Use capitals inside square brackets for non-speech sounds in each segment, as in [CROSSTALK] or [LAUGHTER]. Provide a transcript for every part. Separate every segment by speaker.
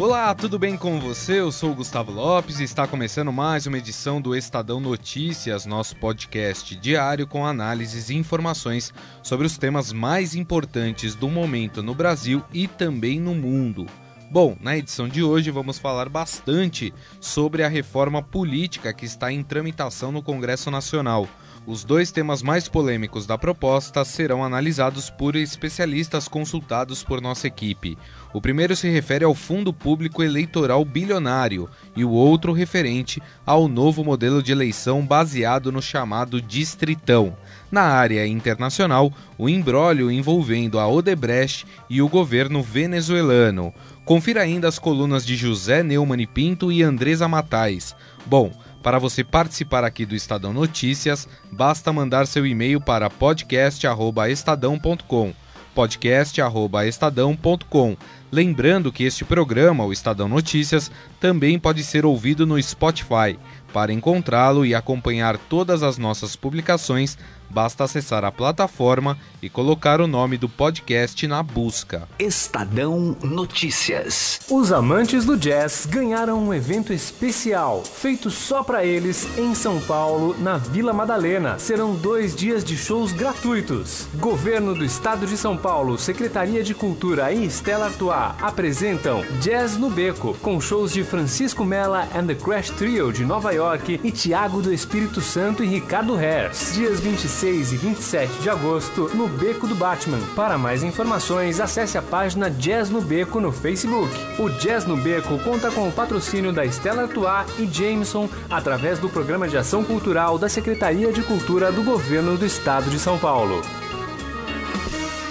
Speaker 1: Olá, tudo bem com você? Eu sou o Gustavo Lopes e está começando mais uma edição do Estadão Notícias, nosso podcast diário com análises e informações sobre os temas mais importantes do momento no Brasil e também no mundo. Bom, na edição de hoje vamos falar bastante sobre a reforma política que está em tramitação no Congresso Nacional. Os dois temas mais polêmicos da proposta serão analisados por especialistas consultados por nossa equipe. O primeiro se refere ao Fundo Público Eleitoral Bilionário e o outro referente ao novo modelo de eleição baseado no chamado Distritão. Na área internacional, o imbróglio envolvendo a Odebrecht e o governo venezuelano. Confira ainda as colunas de José Neumann e Pinto e Andresa Matais. Bom, para você participar aqui do Estadão Notícias, basta mandar seu e-mail para podcast@estadão.com. podcast@estadão.com. Lembrando que este programa, o Estadão Notícias, também pode ser ouvido no Spotify. Para encontrá-lo e acompanhar todas as nossas publicações, basta acessar a plataforma e colocar o nome do podcast na busca.
Speaker 2: Estadão Notícias.
Speaker 3: Os amantes do jazz ganharam um evento especial, feito só para eles, em São Paulo, na Vila Madalena. Serão dois dias de shows gratuitos. Governo do Estado de São Paulo, Secretaria de Cultura e Stella Artois apresentam Jazz no Beco, com shows de Francisco Mella and the Crash Trio de Nova York e Tiago do Espírito Santo e Ricardo Hers. Dias 26 e 27 de agosto, no Beco do Batman. Para mais informações, acesse a página Jazz no Beco no Facebook. O Jazz no Beco conta com o patrocínio da Stella Artois e Jameson através do Programa de Ação Cultural da Secretaria de Cultura do Governo do Estado de São Paulo.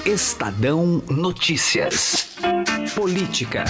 Speaker 2: Estadão Notícias. Política.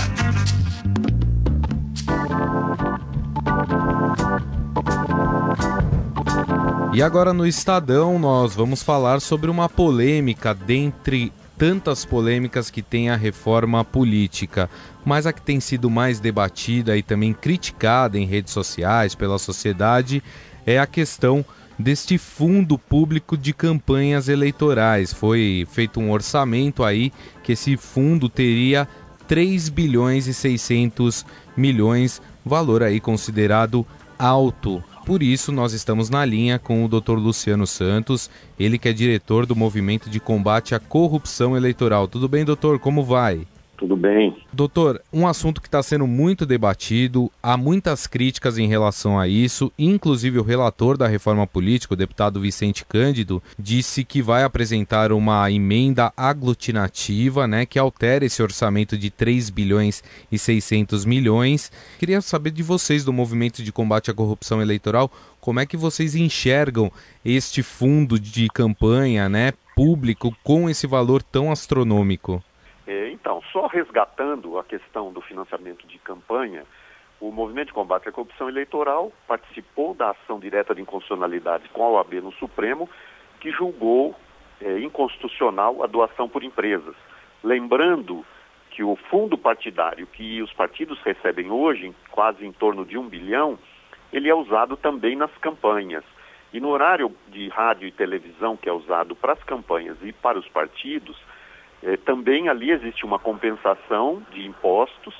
Speaker 1: E agora no Estadão nós vamos falar sobre uma polêmica dentre tantas polêmicas que tem a reforma política, mas a que tem sido mais debatida e também criticada em redes sociais pela sociedade é a questão deste fundo público de campanhas eleitorais. Foi feito um orçamento aí que esse fundo teria 3 bilhões e 600 milhões, valor aí considerado alto. Por isso, nós estamos na linha com o Dr. Luciano Santos, ele que é diretor do Movimento de Combate à Corrupção Eleitoral. Tudo bem, doutor? Como vai?
Speaker 4: Tudo bem.
Speaker 1: Doutor, um assunto que está sendo muito debatido, há muitas críticas em relação a isso, inclusive o relator da reforma política, o deputado Vicente Cândido, disse que vai apresentar uma emenda aglutinativa, né, que altera esse orçamento de 3 bilhões e 600 milhões. Queria saber de vocês do Movimento de Combate à Corrupção Eleitoral, como é que vocês enxergam este fundo de campanha, né, público com esse valor tão astronômico?
Speaker 4: É, então, só resgatando a questão do financiamento de campanha, o Movimento de Combate à Corrupção Eleitoral participou da ação direta de inconstitucionalidade com a OAB no Supremo, que julgou é, inconstitucional a doação por empresas. Lembrando que o fundo partidário que os partidos recebem hoje, quase em torno de um bilhão, ele é usado também nas campanhas. E no horário de rádio e televisão que é usado para as campanhas e para os partidos, é, também ali existe uma compensação de impostos,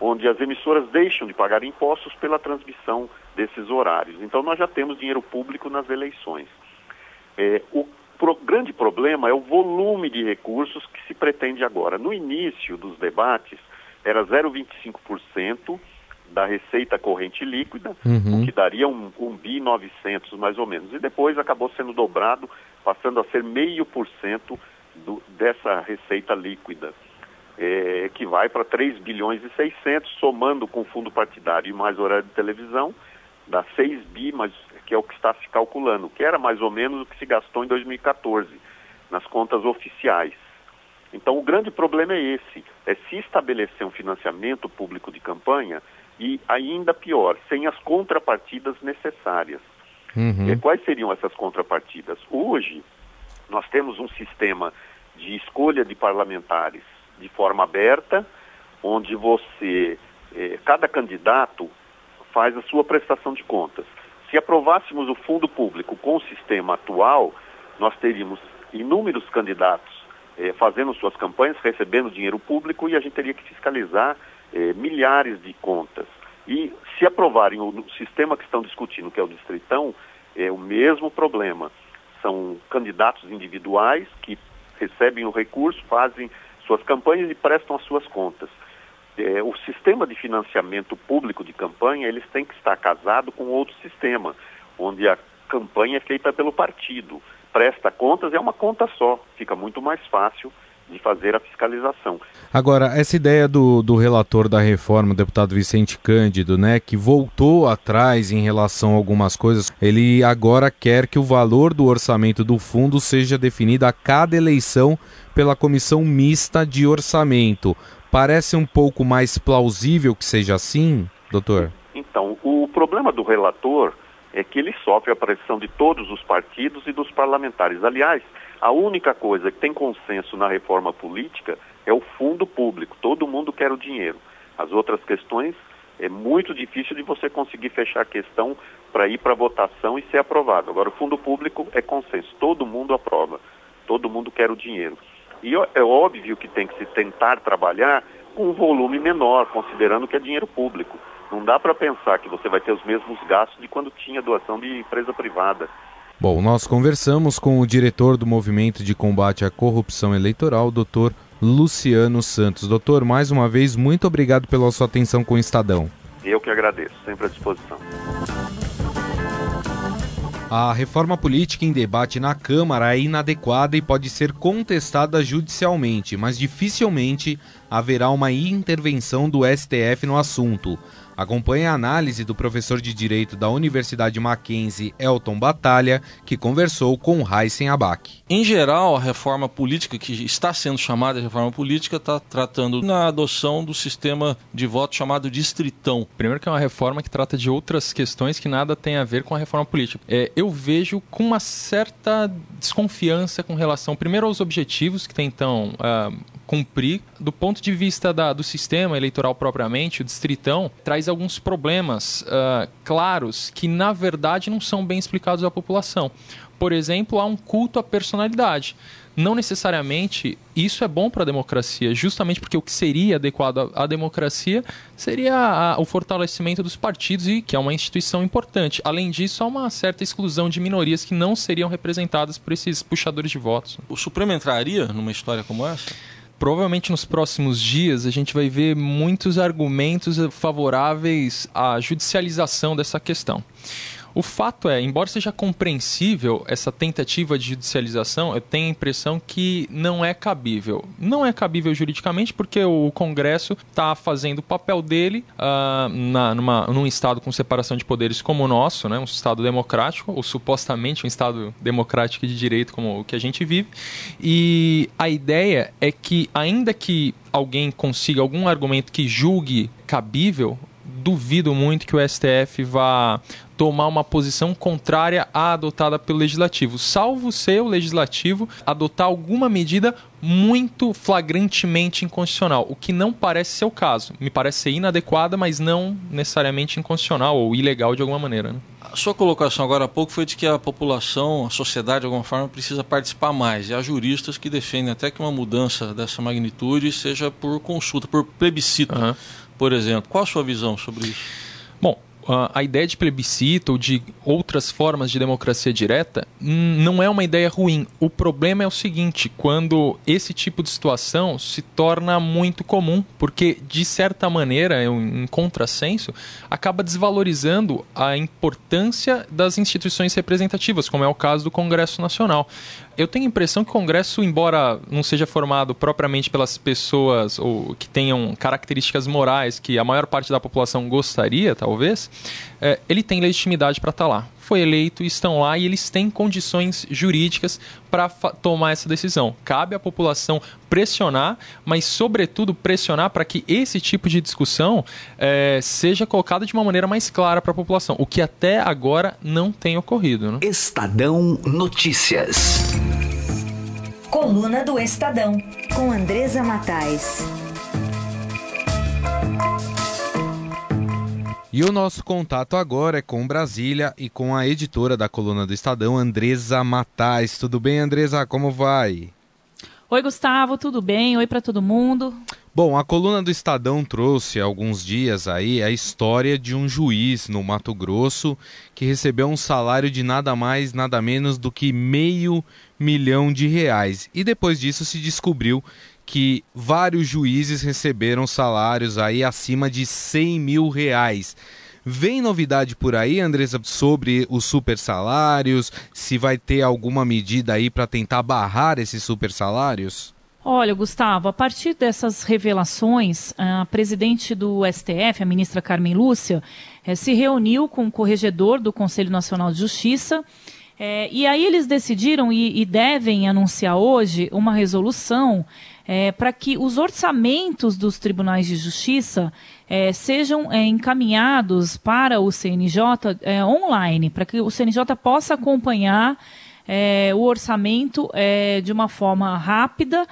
Speaker 4: onde as emissoras deixam de pagar impostos pela transmissão desses horários. Então nós já temos dinheiro público nas eleições. É, o pro, grande problema é o volume de recursos que se pretende agora. No início dos debates era 0,25% da receita corrente líquida, uhum. o que daria um, um bi 900 mais ou menos. E depois acabou sendo dobrado, passando a ser meio por cento do, dessa receita líquida, é, que vai para 3 bilhões e 600, somando com fundo partidário e mais horário de televisão, dá 6 bi, mas que é o que está se calculando, que era mais ou menos o que se gastou em 2014, nas contas oficiais. Então o grande problema é esse, é se estabelecer um financiamento público de campanha e ainda pior, sem as contrapartidas necessárias. Uhum. E quais seriam essas contrapartidas? Hoje, nós temos um sistema de escolha de parlamentares de forma aberta, onde você, eh, cada candidato faz a sua prestação de contas. Se aprovássemos o fundo público com o sistema atual, nós teríamos inúmeros candidatos eh, fazendo suas campanhas, recebendo dinheiro público e a gente teria que fiscalizar eh, milhares de contas. E se aprovarem o sistema que estão discutindo, que é o Distritão, é o mesmo problema. São candidatos individuais que recebem o recurso, fazem suas campanhas e prestam as suas contas. É, o sistema de financiamento público de campanha, eles têm que estar casado com outro sistema, onde a campanha é feita pelo partido. Presta contas, é uma conta só, fica muito mais fácil de fazer a fiscalização.
Speaker 1: Agora, essa ideia do, do relator da reforma, o deputado Vicente Cândido, né, que voltou atrás em relação a algumas coisas, ele agora quer que o valor do orçamento do fundo seja definido a cada eleição pela comissão mista de orçamento. Parece um pouco mais plausível que seja assim, doutor?
Speaker 4: Então, o problema do relator é que ele sofre a pressão de todos os partidos e dos parlamentares. Aliás, a única coisa que tem consenso na reforma política é o fundo público. Todo mundo quer o dinheiro. As outras questões é muito difícil de você conseguir fechar a questão para ir para votação e ser aprovado. Agora, o fundo público é consenso. Todo mundo aprova. Todo mundo quer o dinheiro. E é óbvio que tem que se tentar trabalhar com um volume menor, considerando que é dinheiro público. Não dá para pensar que você vai ter os mesmos gastos de quando tinha doação de empresa privada.
Speaker 1: Bom, nós conversamos com o diretor do Movimento de Combate à Corrupção Eleitoral, doutor Luciano Santos. Doutor, mais uma vez, muito obrigado pela sua atenção com o Estadão.
Speaker 4: Eu que agradeço, sempre à disposição.
Speaker 1: A reforma política em debate na Câmara é inadequada e pode ser contestada judicialmente, mas dificilmente haverá uma intervenção do STF no assunto. Acompanhe a análise do professor de Direito da Universidade Mackenzie, Elton Batalha, que conversou com Heisen Abac.
Speaker 5: Em geral, a reforma política, que está sendo chamada de reforma política, está tratando na adoção do sistema de voto chamado distritão.
Speaker 6: Primeiro que é uma reforma que trata de outras questões que nada tem a ver com a reforma política. É, eu vejo com uma certa desconfiança com relação, primeiro, aos objetivos que tentam uh, cumprir. Do ponto de vista da, do sistema eleitoral propriamente, o distritão traz alguns problemas uh, claros que, na verdade, não são bem explicados à população. Por exemplo, há um culto à personalidade. Não necessariamente isso é bom para a democracia, justamente porque o que seria adequado à, democracia seria a, o fortalecimento dos partidos, e que é uma instituição importante. Além disso, há uma certa exclusão de minorias que não seriam representadas por esses puxadores de votos.
Speaker 5: O Supremo entraria numa história como essa?
Speaker 6: Provavelmente nos próximos dias a gente vai ver muitos argumentos favoráveis à judicialização dessa questão. O fato é, embora seja compreensível essa tentativa de judicialização, eu tenho a impressão que não é cabível. Não é cabível juridicamente porque o Congresso está fazendo o papel dele uh, na, numa, num Estado com separação de poderes como o nosso, né, um Estado democrático, ou supostamente um Estado democrático de direito como o que a gente vive. E a ideia é que, ainda que alguém consiga algum argumento que julgue cabível duvido muito que o STF vá tomar uma posição contrária à adotada pelo legislativo, salvo ser o legislativo adotar alguma medida muito flagrantemente inconstitucional, o que não parece ser o caso. Me parece ser inadequada, mas não necessariamente inconstitucional ou ilegal de alguma maneira. Né?
Speaker 5: A sua colocação agora há pouco foi de que a população, a sociedade, de alguma forma, precisa participar mais. E há juristas que defendem até que uma mudança dessa magnitude seja por consulta, por plebiscito. Uhum por exemplo. Qual a sua visão sobre isso?
Speaker 6: A ideia de plebiscito ou de outras formas de democracia direta hum, não é uma ideia ruim. O problema é o seguinte: quando esse tipo de situação se torna muito comum, porque de certa maneira, em contrassenso, acaba desvalorizando a importância das instituições representativas, como é o caso do Congresso Nacional eu tenho a impressão que o Congresso, embora não seja formado propriamente pelas pessoas ou que tenham características morais que a maior parte da população gostaria, talvez, é, ele tem legitimidade para estar tá lá. Foi eleito, estão lá e eles têm condições jurídicas para tomar essa decisão. Cabe à população pressionar, mas, sobretudo, pressionar para que esse tipo de discussão é, seja colocada de uma maneira mais clara para a população, o que até agora não tem ocorrido. Né?
Speaker 2: Estadão Notícias.
Speaker 7: Coluna do Estadão, com Andresa Matais.
Speaker 1: E o nosso contato agora é com Brasília e com a editora da coluna do Estadão, Andresa Matais. Tudo bem, Andresa? Como vai?
Speaker 8: Oi, Gustavo, tudo bem? Oi para todo mundo.
Speaker 1: Bom, a coluna do Estadão trouxe há alguns dias aí a história de um juiz no Mato Grosso que recebeu um salário de nada mais, nada menos do que meio milhão de reais. E depois disso se descobriu que vários juízes receberam salários aí acima de 100 mil reais. Vem novidade por aí, Andressa, sobre os super salários? Se vai ter alguma medida aí para tentar barrar esses super salários?
Speaker 8: Olha, Gustavo, a partir dessas revelações, a presidente do STF, a ministra Carmen Lúcia, eh, se reuniu com o corregedor do Conselho Nacional de Justiça. Eh, e aí eles decidiram e, e devem anunciar hoje uma resolução é, para que os orçamentos dos tribunais de justiça é, sejam é, encaminhados para o CNJ é, online, para que o CNJ possa acompanhar é, o orçamento é, de uma forma rápida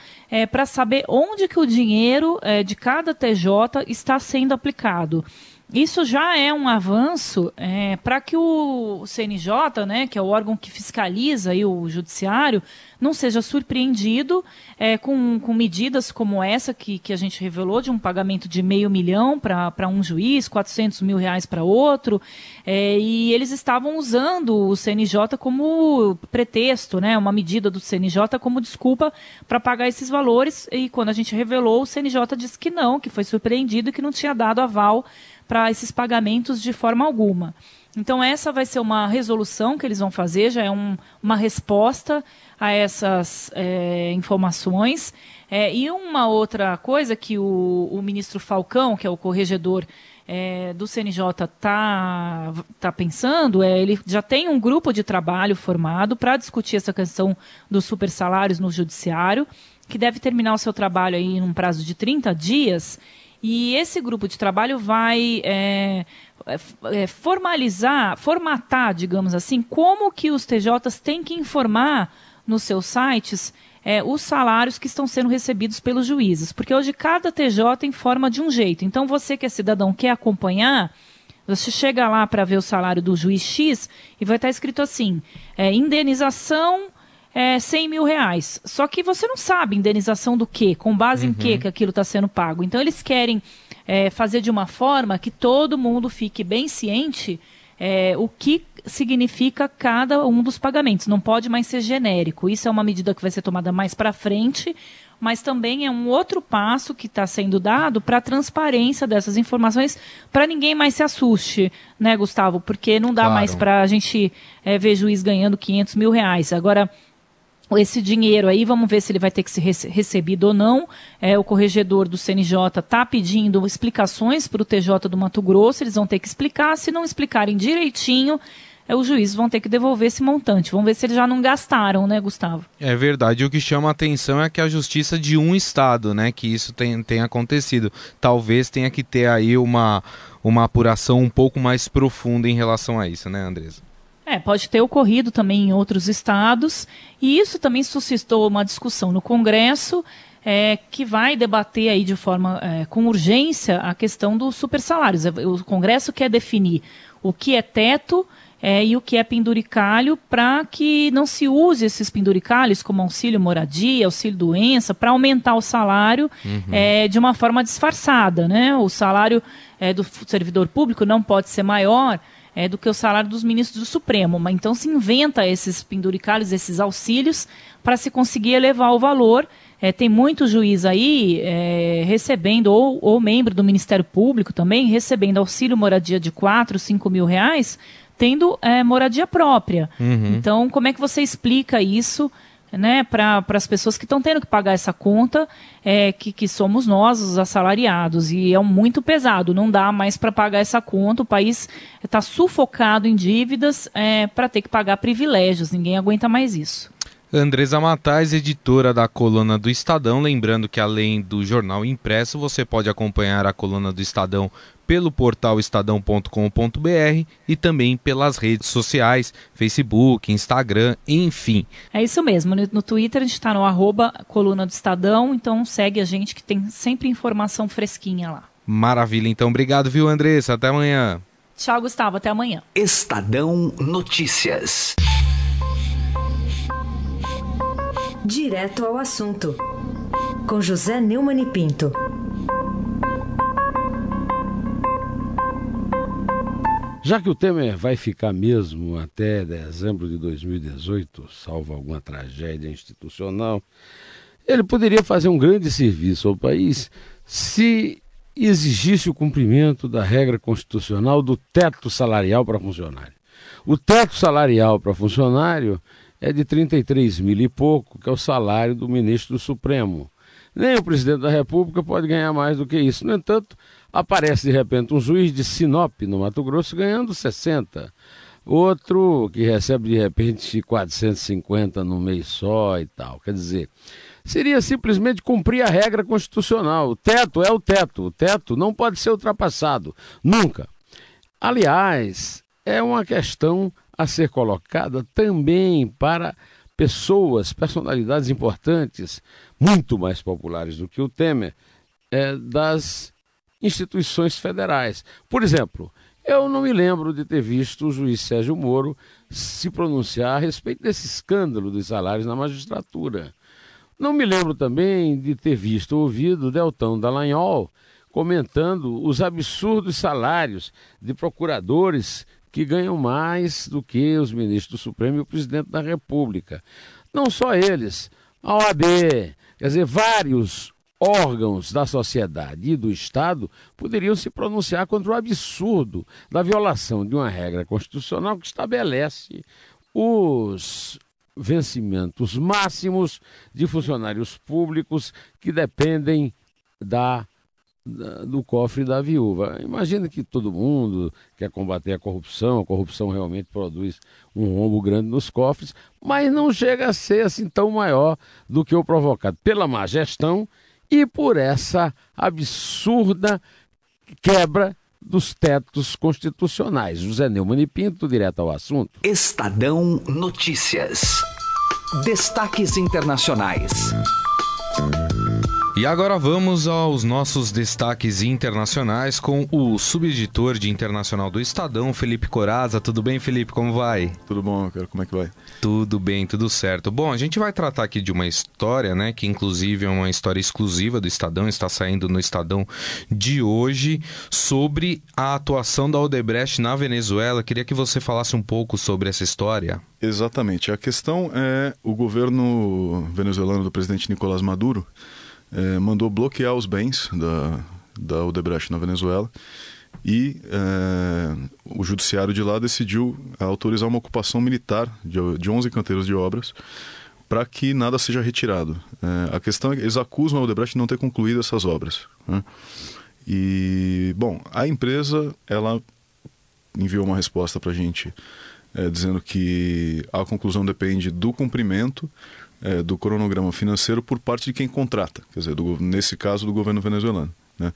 Speaker 8: para saber onde que o dinheiro de cada TJ está sendo aplicado. Isso já é um avanço é, para que o CNJ, né, que é o órgão que fiscaliza aí o judiciário, não seja surpreendido é, com, com medidas como essa que, que a gente revelou, de um pagamento de meio milhão para um juiz, 400 mil reais para outro, é, e eles estavam usando o CNJ como pretexto, né, uma medida do CNJ como desculpa para pagar esses valores, e quando a gente revelou, o CNJ disse que não, que foi surpreendido e que não tinha dado aval para esses pagamentos de forma alguma. Então, essa vai ser uma resolução que eles vão fazer, já é um, uma resposta a essas é, informações. É, e uma outra coisa que o, o, ministro Falcão, que é o corregedor é, do CNJ, está tá pensando, é ele já tem um grupo de trabalho formado para discutir essa questão dos super salários no judiciário, que deve terminar o seu trabalho aí num prazo de 30 dias e esse grupo de trabalho vai é, é, é, formalizar, formatar, digamos assim, como que os TJs têm que informar nos seus sites é, os salários que estão sendo recebidos pelos juízes. Porque hoje cada TJ informa de um jeito. Então você que é cidadão quer acompanhar, você chega lá para ver o salário do juiz X e vai estar escrito assim: é, indenização é, 100 mil reais. Só que você não sabe indenização do quê, com base uhum. em quê que aquilo está sendo pago. Então eles querem é, fazer de uma forma que todo mundo fique bem ciente é, o que significa cada um dos pagamentos. Não pode mais ser genérico. Isso é uma medida que vai ser tomada mais para frente, mas também é um outro passo que está sendo dado para a transparência dessas informações, para ninguém mais se assuste, né, Gustavo? Porque não dá claro. mais para a gente é, ver juiz ganhando 500 mil reais. Agora esse dinheiro aí, vamos ver se ele vai ter que ser recebido ou não. É, o corregedor do CNJ está pedindo explicações para o TJ do Mato Grosso, eles vão ter que explicar. Se não explicarem direitinho, é, os juízes vão ter que devolver esse montante. Vamos ver se eles já não gastaram, né, Gustavo?
Speaker 1: É verdade. O que chama a atenção é que a justiça de um estado, né, que isso tem, tem acontecido. Talvez tenha que ter aí uma, uma apuração um pouco mais profunda em relação a isso, né, Andresa?
Speaker 8: É, pode ter ocorrido também em outros estados, e isso também suscitou uma discussão no Congresso, é, que vai debater aí de forma é, com urgência a questão dos supersalários. O Congresso quer definir o que é teto é, e o que é penduricalho para que não se use esses penduricalhos como auxílio moradia, auxílio doença, para aumentar o salário uhum. é, de uma forma disfarçada. Né? O salário é, do servidor público não pode ser maior é, do que o salário dos ministros do Supremo. Mas então se inventa esses penduricalhos, esses auxílios, para se conseguir elevar o valor. É, tem muito juiz aí é, recebendo, ou, ou membro do Ministério Público também, recebendo auxílio moradia de 4, 5 mil reais, tendo é, moradia própria. Uhum. Então, como é que você explica isso? Né, para as pessoas que estão tendo que pagar essa conta, é, que, que somos nós, os assalariados. E é muito pesado, não dá mais para pagar essa conta. O país está sufocado em dívidas é, para ter que pagar privilégios. Ninguém aguenta mais isso.
Speaker 1: Andresa Matais, editora da coluna do Estadão. Lembrando que além do jornal impresso, você pode acompanhar a coluna do Estadão pelo portal estadão.com.br e também pelas redes sociais, Facebook, Instagram, enfim.
Speaker 8: É isso mesmo. No, Twitter a gente está no arroba coluna do Estadão, então segue a gente que tem sempre informação fresquinha lá.
Speaker 1: Maravilha, então obrigado, viu, Andressa? Até amanhã.
Speaker 8: Tchau, Gustavo. Até amanhã.
Speaker 2: Estadão Notícias.
Speaker 7: Direto ao assunto. Com José Neumann e Pinto.
Speaker 9: Já que o Temer vai ficar mesmo até dezembro de 2018, salvo alguma tragédia institucional, ele poderia fazer um grande serviço ao país se exigisse o cumprimento da regra constitucional do teto salarial para funcionário. O teto salarial para funcionário é de 33 mil e pouco, que é o salário do ministro do Supremo. Nem o presidente da República pode ganhar mais do que isso. No entanto, Aparece de repente um juiz de Sinop, no Mato Grosso, ganhando 60. Outro que recebe de repente 450 no mês só e tal. Quer dizer, seria simplesmente cumprir a regra constitucional. O teto é o teto. O teto não pode ser ultrapassado. Nunca. Aliás, é uma questão a ser colocada também para pessoas, personalidades importantes, muito mais populares do que o Temer, é, das instituições federais. Por exemplo, eu não me lembro de ter visto o juiz Sérgio Moro se pronunciar a respeito desse escândalo dos salários na magistratura. Não me lembro também de ter visto ou ouvido Deltão Dallagnol comentando os absurdos salários de procuradores que ganham mais do que os ministros do Supremo e o presidente da República. Não só eles, a OAB, quer dizer, vários órgãos da sociedade e do Estado poderiam se pronunciar contra o absurdo da violação de uma regra constitucional que estabelece os vencimentos máximos de funcionários públicos que dependem da, da, do cofre da viúva. Imagina que todo mundo quer combater a corrupção, a corrupção realmente produz um rombo grande nos cofres, mas não chega a ser assim tão maior do que o provocado pela má gestão e por essa absurda quebra dos tetos constitucionais. José Neumann e Pinto, direto ao assunto.
Speaker 2: Estadão Notícias. Destaques internacionais.
Speaker 1: E agora vamos aos nossos destaques internacionais com o subeditor de internacional do Estadão, Felipe Coraza. Tudo bem, Felipe? Como vai?
Speaker 10: Tudo bom, cara. Como é que vai?
Speaker 1: Tudo bem, tudo certo. Bom, a gente vai tratar aqui de uma história, né, que inclusive é uma história exclusiva do Estadão, está saindo no Estadão de hoje, sobre a atuação da Odebrecht na Venezuela. Queria que você falasse um pouco sobre essa história.
Speaker 10: Exatamente. A questão é o governo venezuelano do presidente Nicolás Maduro é, mandou bloquear os bens da, da Odebrecht na Venezuela e é, o judiciário de lá decidiu autorizar uma ocupação militar de, de 11 canteiros de obras para que nada seja retirado. É, a questão é que eles acusam a Odebrecht de não ter concluído essas obras. Né? E, bom, a empresa, ela enviou uma resposta para a gente é, dizendo que a conclusão depende do cumprimento é, do cronograma financeiro por parte de quem contrata, quer dizer, do, nesse caso do governo venezuelano. Né?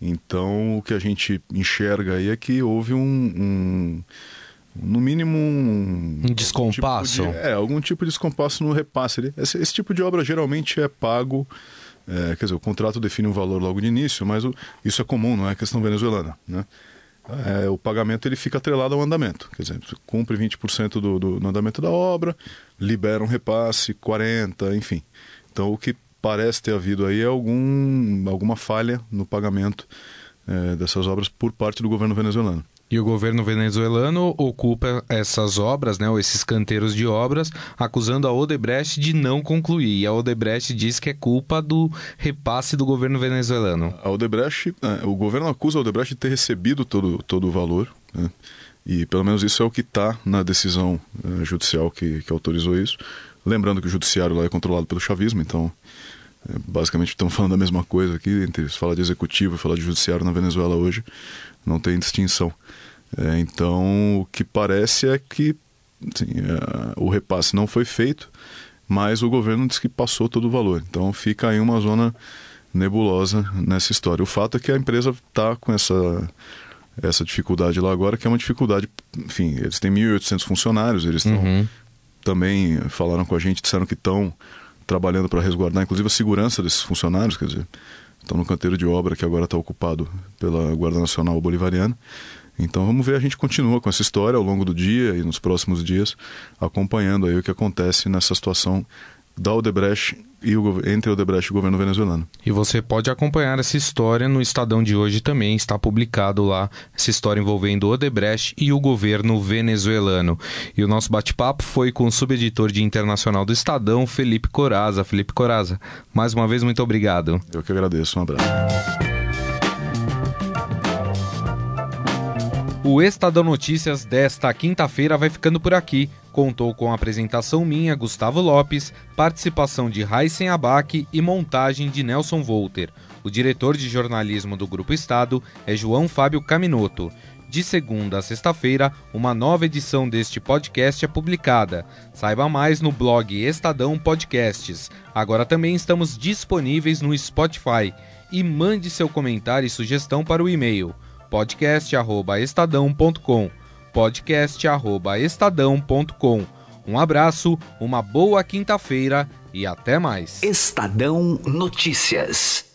Speaker 10: Então, o que a gente enxerga aí é que houve um, um no mínimo um,
Speaker 1: um descompasso.
Speaker 10: Tipo de, é, algum tipo de descompasso no repasse. Esse, esse tipo de obra geralmente é pago, é, quer dizer, o contrato define um valor logo de início, mas o, isso é comum, não é questão venezuelana. Né? É, o pagamento ele fica atrelado ao andamento. Quer dizer, cumpre 20% do, do, do andamento da obra, libera um repasse, 40%, enfim. Então o que parece ter havido aí é algum, alguma falha no pagamento é, dessas obras por parte do governo venezuelano.
Speaker 1: E o governo venezuelano ocupa essas obras, né, ou esses canteiros de obras, acusando a Odebrecht de não concluir. E a Odebrecht diz que é culpa do repasse do governo venezuelano.
Speaker 10: A Odebrecht, é, o governo acusa a Odebrecht de ter recebido todo, todo o valor, né? e pelo menos isso é o que está na decisão é, judicial que, que autorizou isso. Lembrando que o judiciário lá é controlado pelo chavismo, então é, basicamente estamos [LAUGHS] falando da mesma coisa aqui, entre se fala de executivo e falar de judiciário na Venezuela hoje, não tem distinção. É, então, o que parece é que assim, é, o repasse não foi feito, mas o governo disse que passou todo o valor. Então, fica aí uma zona nebulosa nessa história. O fato é que a empresa está com essa essa dificuldade lá agora, que é uma dificuldade, enfim, eles têm 1.800 funcionários, eles estão uhum. também falaram com a gente, disseram que estão trabalhando para resguardar, inclusive a segurança desses funcionários, quer dizer, estão no canteiro de obra que agora está ocupado pela Guarda Nacional Bolivariana. Então vamos ver, a gente continua com essa história ao longo do dia e nos próximos dias, acompanhando aí o que acontece nessa situação da Odebrecht e o, entre o Odebrecht e o governo venezuelano.
Speaker 1: E você pode acompanhar essa história no Estadão de hoje também, está publicado lá essa história envolvendo o Odebrecht e o governo venezuelano. E o nosso bate-papo foi com o subeditor de internacional do Estadão, Felipe Coraza. Felipe Coraza, mais uma vez muito obrigado.
Speaker 10: Eu que agradeço, um abraço.
Speaker 1: O Estadão Notícias desta quinta-feira vai ficando por aqui. Contou com a apresentação minha, Gustavo Lopes, participação de Raíssen Abac e montagem de Nelson Volter. O diretor de jornalismo do Grupo Estado é João Fábio Caminoto. De segunda a sexta-feira, uma nova edição deste podcast é publicada. Saiba mais no blog Estadão Podcasts. Agora também estamos disponíveis no Spotify. E mande seu comentário e sugestão para o e-mail podcast@estadão.com podcast@estadão.com. Um abraço, uma boa quinta-feira e até mais.
Speaker 2: Estadão Notícias.